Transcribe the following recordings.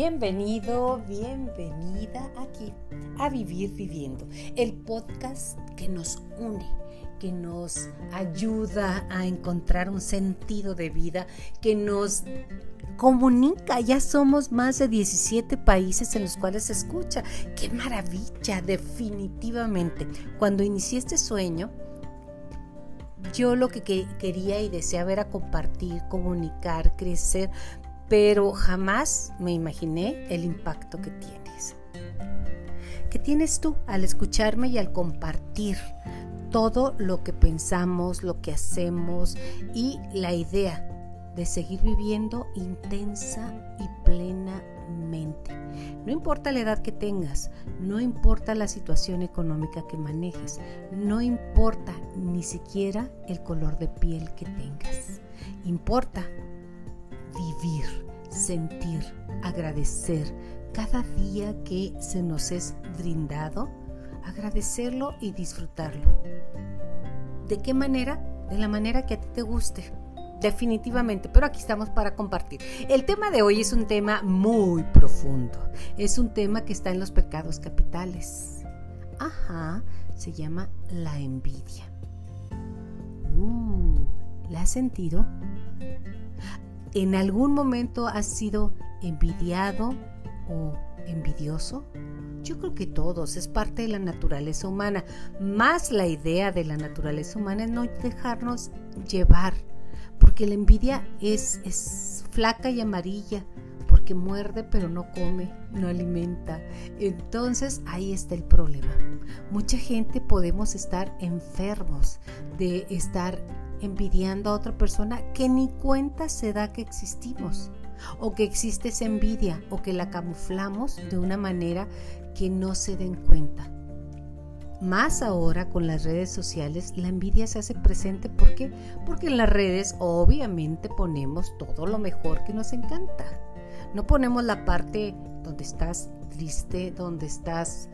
Bienvenido, bienvenida aquí a Vivir Viviendo, el podcast que nos une, que nos ayuda a encontrar un sentido de vida, que nos comunica. Ya somos más de 17 países en los cuales se escucha. ¡Qué maravilla! Definitivamente. Cuando inicié este sueño, yo lo que quería y deseaba era compartir, comunicar, crecer, pero jamás me imaginé el impacto que tienes. ¿Qué tienes tú al escucharme y al compartir todo lo que pensamos, lo que hacemos y la idea de seguir viviendo intensa y plenamente? No importa la edad que tengas, no importa la situación económica que manejes, no importa ni siquiera el color de piel que tengas. Importa vivir, sentir, agradecer cada día que se nos es brindado, agradecerlo y disfrutarlo. ¿De qué manera? De la manera que a ti te guste. Definitivamente, pero aquí estamos para compartir. El tema de hoy es un tema muy profundo. Es un tema que está en los pecados capitales. Ajá, se llama la envidia. Uh, ¿La has sentido? ¿En algún momento has sido envidiado o envidioso? Yo creo que todos, es parte de la naturaleza humana. Más la idea de la naturaleza humana es no dejarnos llevar, porque la envidia es, es flaca y amarilla, porque muerde pero no come, no alimenta. Entonces ahí está el problema. Mucha gente podemos estar enfermos de estar envidiando a otra persona que ni cuenta se da que existimos o que existe esa envidia o que la camuflamos de una manera que no se den cuenta. Más ahora con las redes sociales, la envidia se hace presente ¿por qué? porque en las redes obviamente ponemos todo lo mejor que nos encanta. No ponemos la parte donde estás triste, donde estás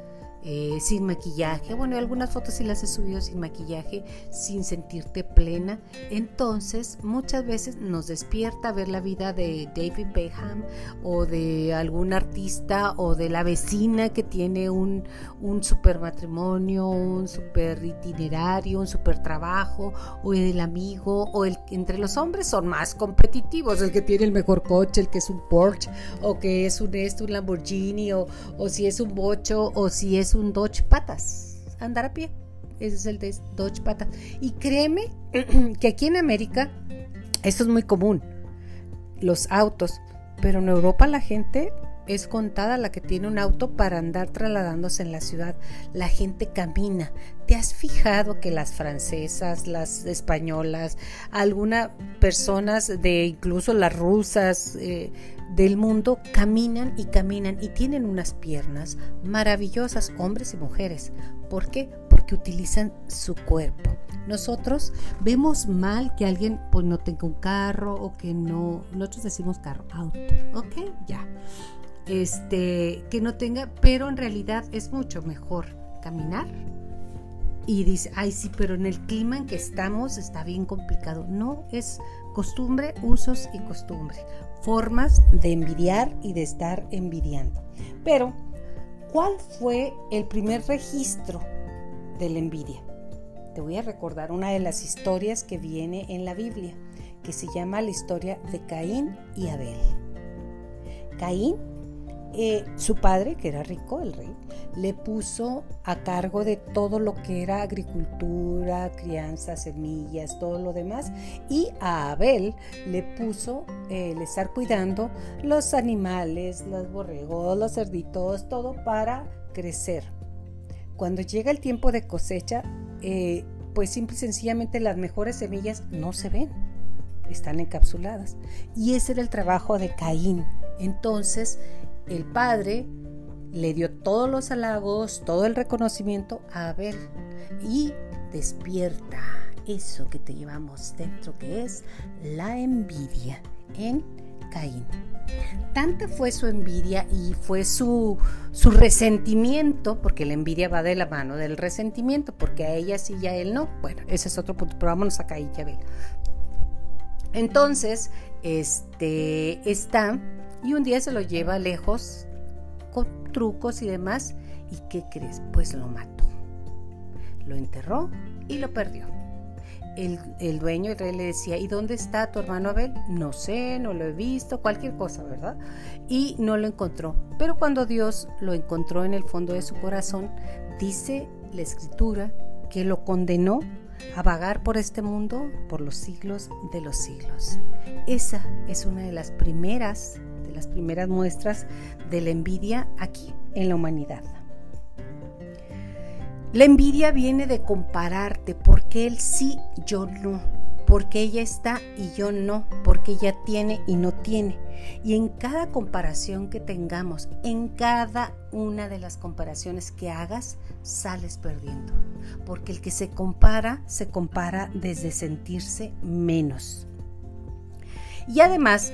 eh, sin maquillaje. Bueno, algunas fotos sí las he subido sin maquillaje, sin sentirte plena. Entonces, muchas veces nos despierta ver la vida de David Beckham o de algún artista o de la vecina que tiene un, un super matrimonio, un super itinerario, un super trabajo, o del amigo, o el entre los hombres son más competitivos, el que tiene el mejor coche, el que es un Porsche, o que es un esto, un Lamborghini, o, o si es un bocho, o si es un Dodge Patas, andar a pie. Ese es el Dodge Patas. Y créeme que aquí en América esto es muy común, los autos, pero en Europa la gente es contada la que tiene un auto para andar trasladándose en la ciudad. La gente camina. ¿Te has fijado que las francesas, las españolas, algunas personas de incluso las rusas, eh, del mundo caminan y caminan y tienen unas piernas maravillosas, hombres y mujeres. ¿Por qué? Porque utilizan su cuerpo. Nosotros vemos mal que alguien pues no tenga un carro o que no, nosotros decimos carro, auto, ¿ok? Ya. Este, que no tenga, pero en realidad es mucho mejor caminar y dice, ay sí, pero en el clima en que estamos está bien complicado. No, es costumbre, usos y costumbre, formas de envidiar y de estar envidiando. Pero, ¿cuál fue el primer registro de la envidia? Te voy a recordar una de las historias que viene en la Biblia, que se llama la historia de Caín y Abel. Caín eh, su padre, que era rico, el rey, le puso a cargo de todo lo que era agricultura, crianza, semillas, todo lo demás, y a Abel le puso el estar cuidando los animales, los borregos, los cerditos, todo para crecer. Cuando llega el tiempo de cosecha, eh, pues simple y sencillamente las mejores semillas no se ven, están encapsuladas. Y ese era el trabajo de Caín. Entonces, el padre le dio todos los halagos, todo el reconocimiento a Abel y despierta eso que te llevamos dentro que es la envidia en Caín. Tanta fue su envidia y fue su, su resentimiento, porque la envidia va de la mano del resentimiento, porque a ella sí y a él no. Bueno, ese es otro punto, pero vámonos a Caín y Abel. Entonces, este está Y un día se lo lleva lejos con trucos y demás. ¿Y qué crees? Pues lo mató. Lo enterró y lo perdió. El, dueño el rey le decía, ¿y dónde está tu hermano Abel? No sé, no lo he visto, cualquier cosa, ¿verdad? Y no lo encontró. Pero cuando Dios lo encontró en el fondo de su corazón, dice la escritura que lo condenó a vagar por este mundo por los siglos de los siglos. Esa es una de las primeras, las primeras muestras de la envidia aquí en la humanidad. La envidia viene de compararte, porque él sí, yo no, porque ella está y yo no, porque ella tiene y no tiene. Y en cada comparación que tengamos, en cada una de las comparaciones que hagas, sales perdiendo. Porque el que se compara, se compara desde sentirse menos. Y además,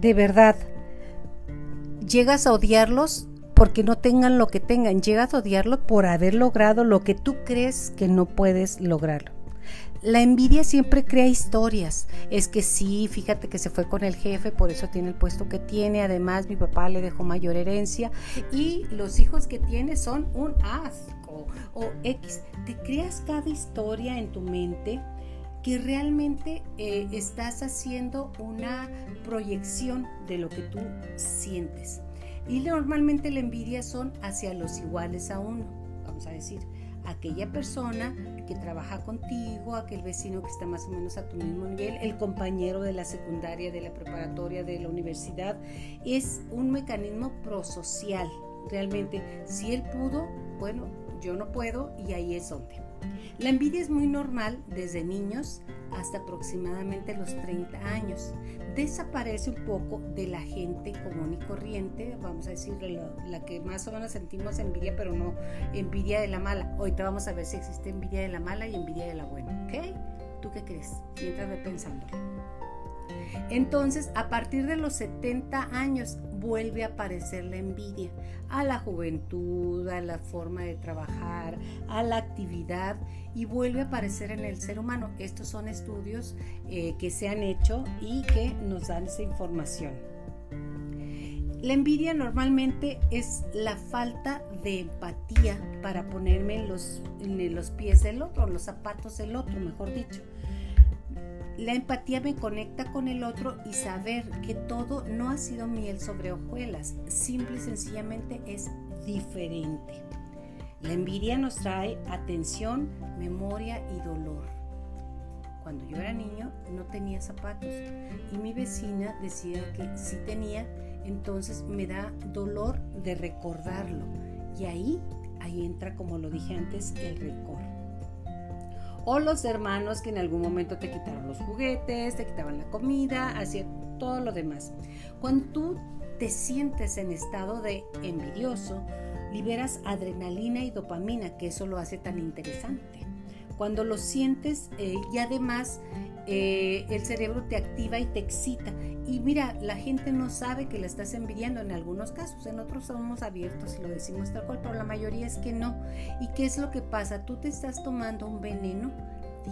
de verdad, llegas a odiarlos porque no tengan lo que tengan, llegas a odiarlos por haber logrado lo que tú crees que no puedes lograrlo. La envidia siempre crea historias. Es que sí, fíjate que se fue con el jefe, por eso tiene el puesto que tiene. Además, mi papá le dejó mayor herencia y los hijos que tiene son un asco o X. Te creas cada historia en tu mente que realmente eh, estás haciendo una proyección de lo que tú sientes. Y normalmente la envidia son hacia los iguales a uno, vamos a decir aquella persona que trabaja contigo, aquel vecino que está más o menos a tu mismo nivel, el compañero de la secundaria, de la preparatoria, de la universidad. Es un mecanismo prosocial. Realmente, si él pudo, bueno, yo no puedo y ahí es donde. La envidia es muy normal desde niños hasta aproximadamente los 30 años. Desaparece un poco de la gente común y corriente, vamos a decir, la, que más o menos sentimos envidia, pero no envidia de la mala. Ahorita vamos a ver si existe envidia de la mala y envidia de la buena, ¿ok? ¿Tú qué crees? Mientras ve. Entonces, a partir de los 70 años vuelve a aparecer la envidia a la juventud, a la forma de trabajar, a la actividad y vuelve a aparecer en el ser humano. Estos son estudios eh, que se han hecho y que nos dan esa información. La envidia normalmente es la falta de empatía para ponerme en los, en los pies del otro, los zapatos del otro, mejor dicho. La empatía me conecta con el otro y saber que todo no ha sido miel sobre hojuelas, simple y sencillamente es diferente. La envidia nos trae atención, memoria y dolor. Cuando yo era niño no tenía zapatos y mi vecina decía que sí tenía, entonces me da dolor de recordarlo. Y ahí, ahí entra, como lo dije antes, el recuerdo o los hermanos que en algún momento te quitaron los juguetes, te quitaban la comida, hacían todo lo demás. Cuando tú te sientes en estado de envidioso, liberas adrenalina y dopamina, que eso lo hace tan interesante. Cuando lo sientes eh, y además eh, el cerebro te activa y te excita. Y mira, la gente no sabe que la estás envidiando en algunos casos, en otros somos abiertos y lo decimos tal cual, pero la mayoría es que no. ¿Y qué es lo que pasa? Tú te estás tomando un veneno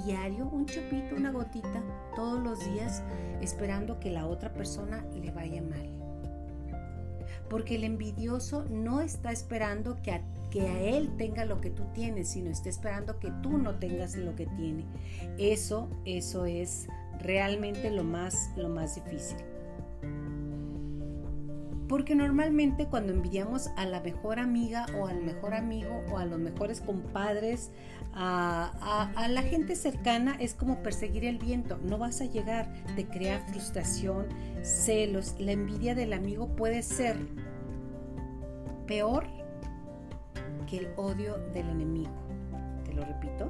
diario, un chupito, una gotita, todos los días, esperando que la otra persona le vaya mal. Porque el envidioso no está esperando que a, que a él tenga lo que tú tienes, sino está esperando que tú no tengas lo que tiene. Eso, eso es realmente lo más, lo más difícil. Porque normalmente cuando envidiamos a la mejor amiga o al mejor amigo o a los mejores compadres, a, la gente cercana es como perseguir el viento. No vas a llegar, te crea frustración, celos. La envidia del amigo puede ser peor que el odio del enemigo. Te lo repito.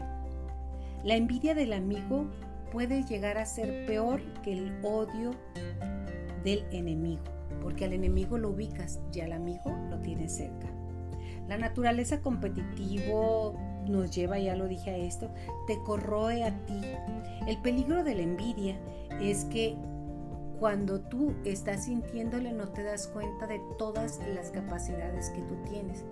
La envidia del amigo puede llegar a ser peor que el odio del enemigo porque al enemigo lo ubicas y al amigo lo tienes cerca. La naturaleza competitivo nos lleva, ya lo dije a esto, te corroe a ti. El peligro de la envidia es que cuando tú estás sintiéndole no te das cuenta de todas las capacidades que tú tienes.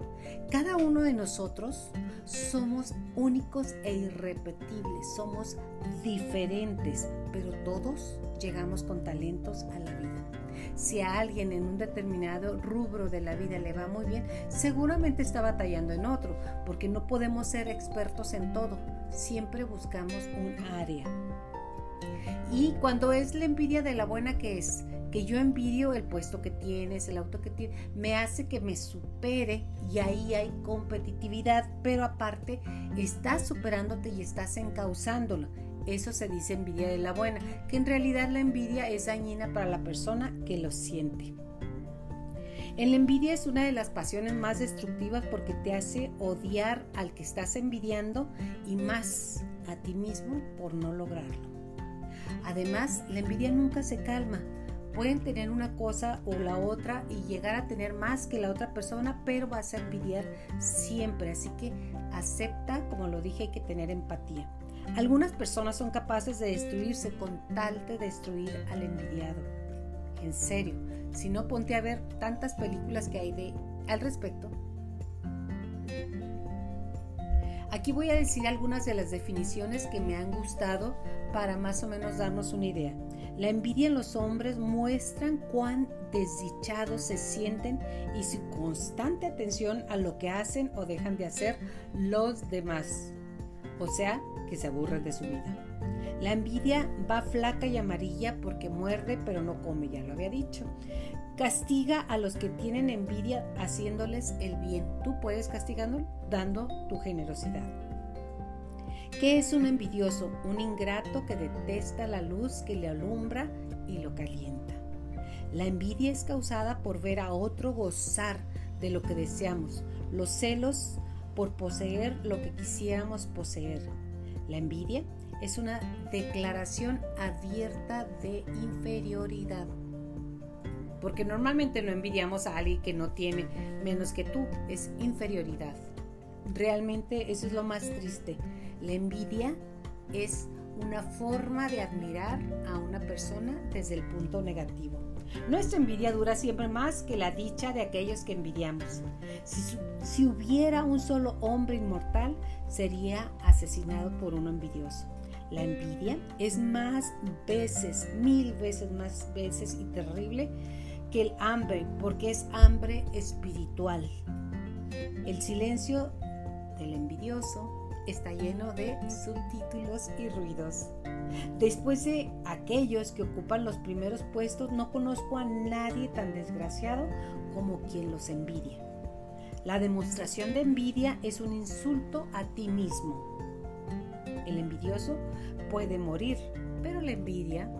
Cada uno de nosotros somos únicos e irrepetibles, somos diferentes, pero todos llegamos con talentos a la vida. Si a alguien en un determinado rubro de la vida le va muy bien, seguramente está batallando en otro, porque no podemos ser expertos en todo. Siempre buscamos un área. Y cuando es la envidia de la buena que es, que yo envidio el puesto que tienes, el auto que tienes, me hace que me supere y ahí hay competitividad, pero aparte estás superándote y estás encauzándolo. Eso se dice envidia de la buena, que en realidad la envidia es dañina para la persona que lo siente. En la envidia es una de las pasiones más destructivas porque te hace odiar al que estás envidiando y más a ti mismo por no lograrlo. Además, la envidia nunca se calma, pueden tener una cosa o la otra y llegar a tener más que la otra persona, pero vas a envidiar siempre. Así que acepta, como lo dije, hay que tener empatía. Algunas personas son capaces de destruirse con tal de destruir al envidiado. En serio, si no ponte a ver tantas películas que hay de al respecto. Aquí voy a decir algunas de las definiciones que me han gustado para más o menos darnos una idea. La envidia en los hombres muestran cuán desdichados se sienten y su constante atención a lo que hacen o dejan de hacer los demás. O sea, que se aburren de su vida. La envidia va flaca y amarilla porque muerde pero no come, ya lo había dicho. Castiga a los que tienen envidia haciéndoles el bien. Tú puedes castigarlo dando tu generosidad. ¿Qué es un envidioso? Un ingrato que detesta la luz que le alumbra y lo calienta. La envidia es causada por ver a otro gozar de lo que deseamos, los celos por poseer lo que quisiéramos poseer. La envidia es una declaración abierta de inferioridad. Porque normalmente no envidiamos a alguien que no tiene menos que tú, es inferioridad. Realmente eso es lo más triste. La envidia es una forma de admirar a una persona desde el punto negativo. Nuestra envidia dura siempre más que la dicha de aquellos que envidiamos. Si, hubiera un solo hombre inmortal, sería asesinado por uno envidioso. La envidia es más veces, mil veces más veces y terrible que el hambre, porque es hambre espiritual. El silencio del envidioso está lleno de subtítulos y ruidos. Después de aquellos que ocupan los primeros puestos, no conozco a nadie tan desgraciado como quien los envidia. La demostración de envidia es un insulto a ti mismo. El envidioso puede morir, pero la envidia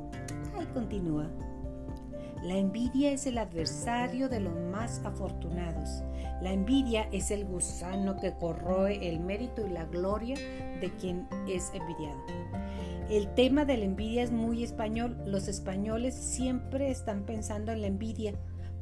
ahí continúa. La envidia es el adversario de los más afortunados. La envidia es el gusano que corroe el mérito y la gloria de quien es envidiado. El tema de la envidia es muy español. Los españoles siempre están pensando en la envidia.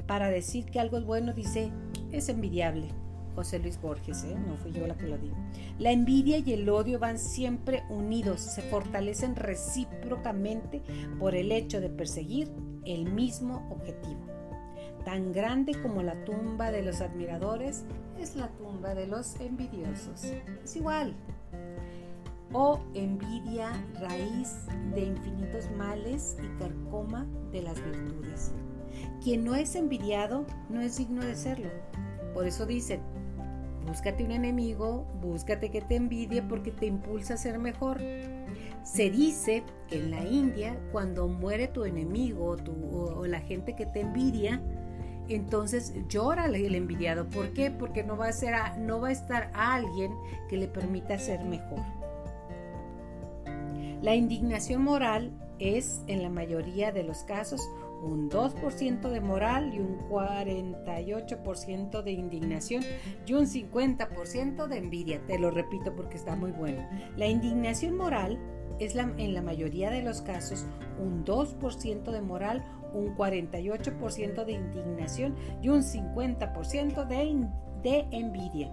Para decir que algo es bueno, dice, es envidiable. José Luis Borges, ¿eh? no fui yo la que lo digo. La envidia y el odio van siempre unidos, se fortalecen recíprocamente por el hecho de perseguir el mismo objetivo. Tan grande como la tumba de los admiradores es la tumba de los envidiosos. Es igual. O envidia, raíz de infinitos males y carcoma de las virtudes. Quien no es envidiado no es digno de serlo. Por eso dicen, búscate un enemigo, búscate que te envidie porque te impulsa a ser mejor. Se dice que en la India, cuando muere tu enemigo o, la gente que te envidia, entonces llora el envidiado. ¿Por qué? Porque no va a, ser no va a estar alguien que le permita ser mejor. La indignación moral es, en la mayoría de los casos, un 2% de moral y un 48% de indignación y un 50% de envidia. Te lo repito porque está muy bueno. La indignación moral es en la mayoría de los casos un 2% de moral, un 48% de indignación y un 50% de, de envidia.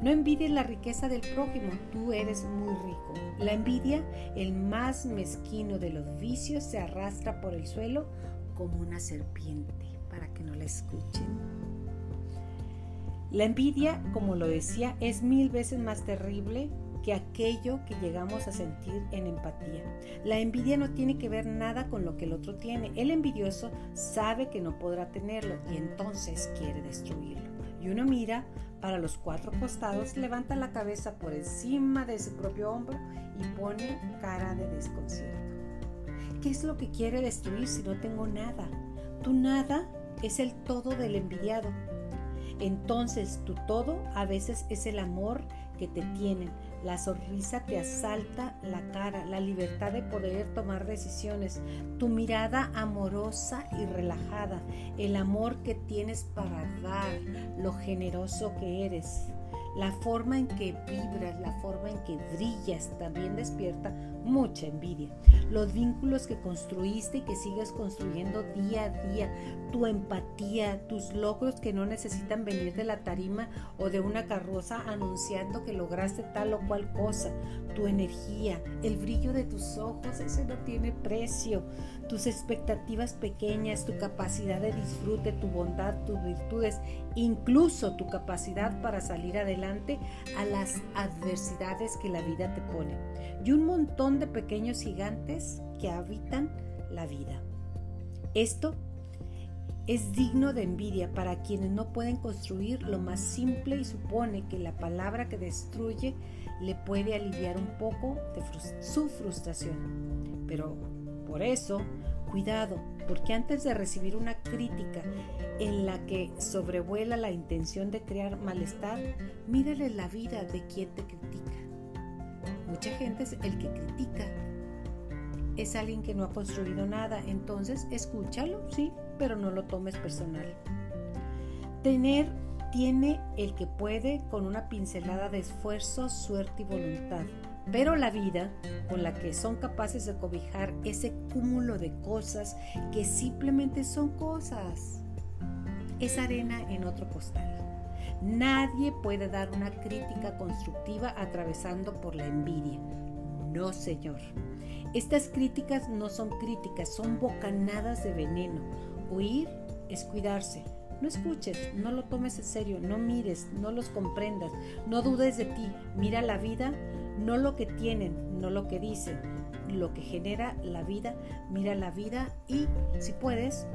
No envidies la riqueza del prójimo, tú eres muy rico. La envidia, el más mezquino de los vicios, se arrastra por el suelo como una serpiente para que no la escuchen. La envidia, como lo decía, es mil veces más terrible que aquello que llegamos a sentir en empatía. La envidia no tiene que ver nada con lo que el otro tiene. El envidioso sabe que no podrá tenerlo y entonces quiere destruirlo. Y uno mira para los cuatro costados, levanta la cabeza por encima de su propio hombro y pone cara de desconcierto. ¿Qué es lo que quiere destruir si no tengo nada? Tu nada es el todo del envidiado. Entonces tu todo a veces es el amor que te tienen, la sonrisa te asalta la cara, la libertad de poder tomar decisiones, tu mirada amorosa y relajada, el amor que tienes para dar, lo generoso que eres. La forma en que vibras, la forma en que brillas también despierta mucha envidia. Los vínculos que construiste y que sigues construyendo día a día, tu empatía, tus logros que no necesitan venir de la tarima o de una carroza anunciando que lograste tal o cual cosa, tu energía, el brillo de tus ojos, ese no tiene precio, tus expectativas pequeñas, tu capacidad de disfrute, tu bondad, tus virtudes, incluso tu capacidad para salir adelante a las adversidades que la vida te pone. Y un montón de pequeños gigantes que habitan la vida. Esto es digno de envidia para quienes no pueden construir lo más simple y supone que la palabra que destruye le puede aliviar un poco de su frustración. Pero por eso, cuidado, porque antes de recibir una crítica en la que sobrevuela la intención de crear malestar, mírale la vida de quien te critica. Mucha gente es el que critica. Es alguien que no ha construido nada, entonces escúchalo, sí, pero no lo tomes personal. Tener tiene el que puede con una pincelada de esfuerzo, suerte y voluntad. Pero la vida con la que son capaces de cobijar ese cúmulo de cosas que simplemente son cosas es arena en otro costal. Nadie puede dar una crítica constructiva atravesando por la envidia. No, señor. Estas críticas no son críticas, son bocanadas de veneno. Oír es cuidarse. No escuches, no lo tomes en serio, no mires, no los comprendas, no dudes de ti. Mira la vida, no lo que tienen, no lo que dicen, lo que genera la vida. Mira la vida y, si puedes,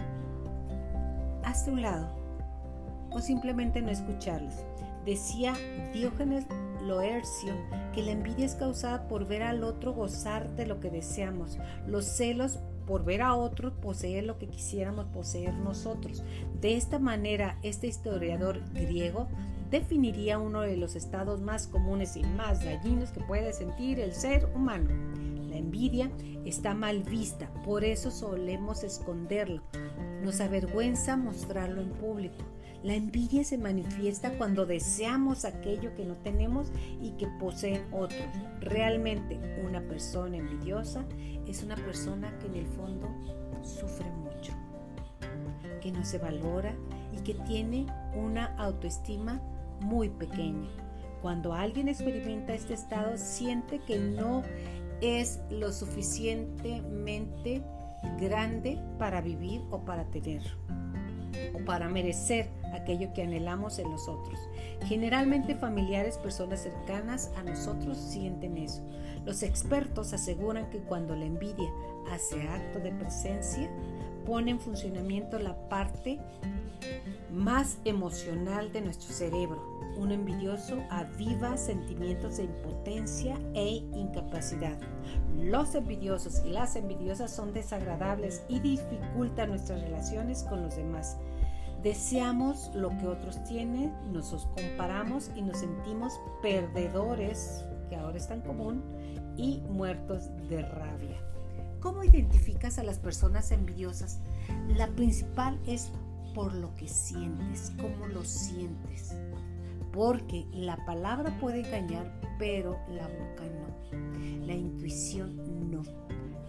hazte un lado o simplemente no escucharlos. Decía Diógenes Loercio que la envidia es causada por ver al otro gozar de lo que deseamos, los celos por ver a otro poseer lo que quisiéramos poseer nosotros. De esta manera, este historiador griego definiría uno de los estados más comunes y más dañinos que puede sentir el ser humano. La envidia está mal vista, por eso solemos esconderlo. Nos avergüenza mostrarlo en público. La envidia se manifiesta cuando deseamos aquello que no tenemos y que poseen otros. Realmente una persona envidiosa es una persona que en el fondo sufre mucho, que no se valora y que tiene una autoestima muy pequeña. Cuando alguien experimenta este estado siente que no es lo suficientemente grande para vivir o para tener o para merecer aquello que anhelamos en los otros. Generalmente familiares, personas cercanas a nosotros sienten eso. Los expertos aseguran que cuando la envidia hace acto de presencia, pone en funcionamiento la parte más emocional de nuestro cerebro. Un envidioso aviva sentimientos de impotencia e incapacidad. Los envidiosos y las envidiosas son desagradables y dificultan nuestras relaciones con los demás. Deseamos lo que otros tienen, nos comparamos y nos sentimos perdedores, que ahora es tan común, y muertos de rabia. ¿Cómo identificas a las personas envidiosas? La principal es por lo que sientes, cómo lo sientes. Porque la palabra puede engañar, pero la boca no. La intuición no.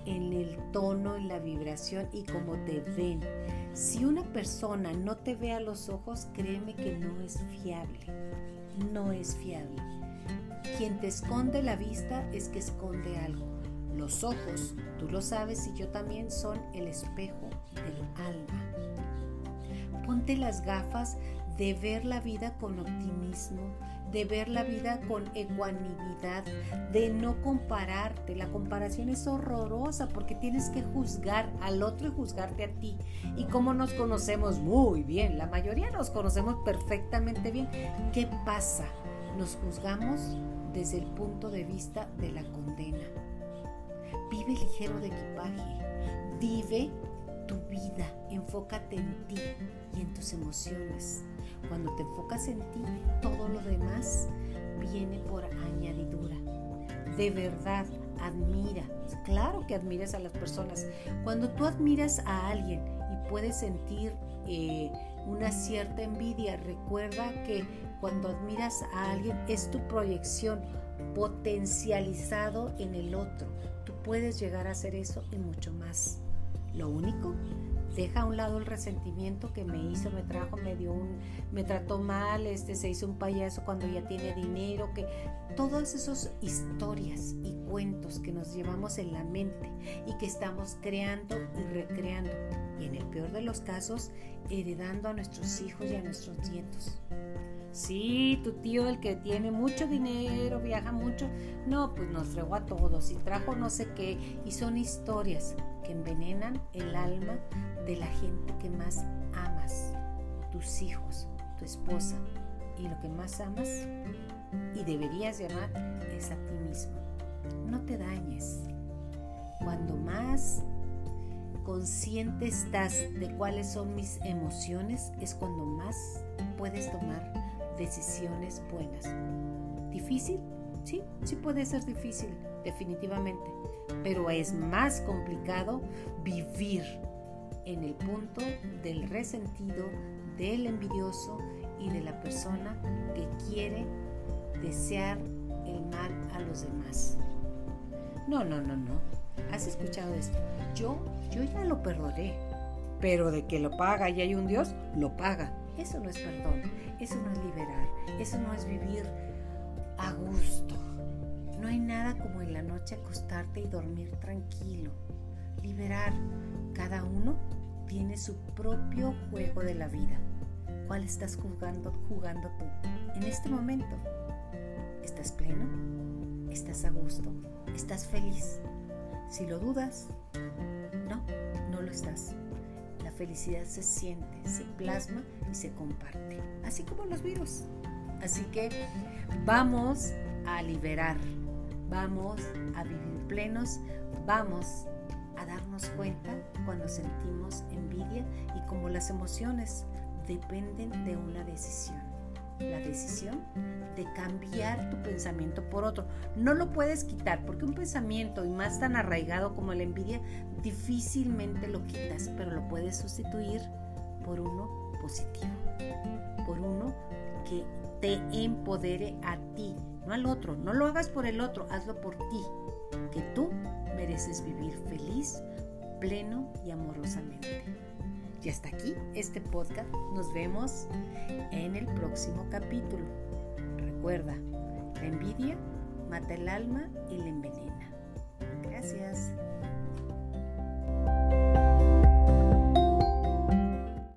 En el tono, en la vibración y cómo te ven. Si una persona no te ve a los ojos, créeme que no es fiable. No es fiable. Quien te esconde la vista es que esconde algo. Los ojos, tú lo sabes y yo también, son el espejo del alma. Ponte las gafas de ver la vida con optimismo, de ver la vida con ecuanimidad, de no compararte. La comparación es horrorosa porque tienes que juzgar al otro y juzgarte a ti. Y como nos conocemos muy bien, la mayoría nos conocemos perfectamente bien, ¿qué pasa? Nos juzgamos desde el punto de vista de la condena. Vive ligero de equipaje, vive tu vida, enfócate en ti y en tus emociones. Cuando te enfocas en ti, todo lo demás viene por añadidura. De verdad, admira. Claro que admiras a las personas. Cuando tú admiras a alguien y puedes sentir eh, una cierta envidia, recuerda que cuando admiras a alguien es tu proyección potencializado en el otro. Tú puedes llegar a hacer eso y mucho más. Lo único, deja a un lado el resentimiento que me hizo, me trajo, me dio un, me trató mal, este se hizo un payaso cuando ya tiene dinero, que todas esas historias y cuentos que nos llevamos en la mente y que estamos creando y recreando y en el peor de los casos heredando a nuestros hijos y a nuestros nietos. Sí, tu tío, el que tiene mucho dinero, viaja mucho. No, pues nos fregó a todos y trajo no sé qué. Y son historias que envenenan el alma de la gente que más amas. Tus hijos, tu esposa. Y lo que más amas y deberías llamar es a ti mismo. No te dañes. Cuando más consciente estás de cuáles son mis emociones, es cuando más puedes tomar decisiones buenas. ¿Difícil? Sí, sí puede ser difícil, definitivamente, pero es más complicado vivir en el punto del resentido, del envidioso y de la persona que quiere desear el mal a los demás. No, no, no, no. ¿Has escuchado esto? Yo, yo ya lo perdoné. Pero de que lo paga y hay un Dios, lo paga. Eso no es perdón, eso no es liberar, eso no es vivir a gusto. No hay nada como en la noche acostarte y dormir tranquilo. Liberar. Cada uno tiene su propio juego de la vida. ¿Cuál estás jugando, jugando tú? En este momento, ¿estás pleno? ¿Estás a gusto? ¿Estás feliz? Si lo dudas, no, no lo estás felicidad se siente, se plasma y se comparte, así como los virus. Así que vamos a liberar, vamos a vivir plenos, vamos a darnos cuenta cuando sentimos envidia y como las emociones dependen de una decisión la decisión de cambiar tu pensamiento por otro. No lo puedes quitar porque un pensamiento, y más tan arraigado como la envidia, difícilmente lo quitas, pero lo puedes sustituir por uno positivo, por uno que te empodere a ti, no al otro. No lo hagas por el otro, hazlo por ti, que tú mereces vivir feliz, pleno y amorosamente. Y hasta aquí este podcast. Nos vemos en el próximo capítulo. Recuerda, la envidia mata el alma y la envenena. Gracias.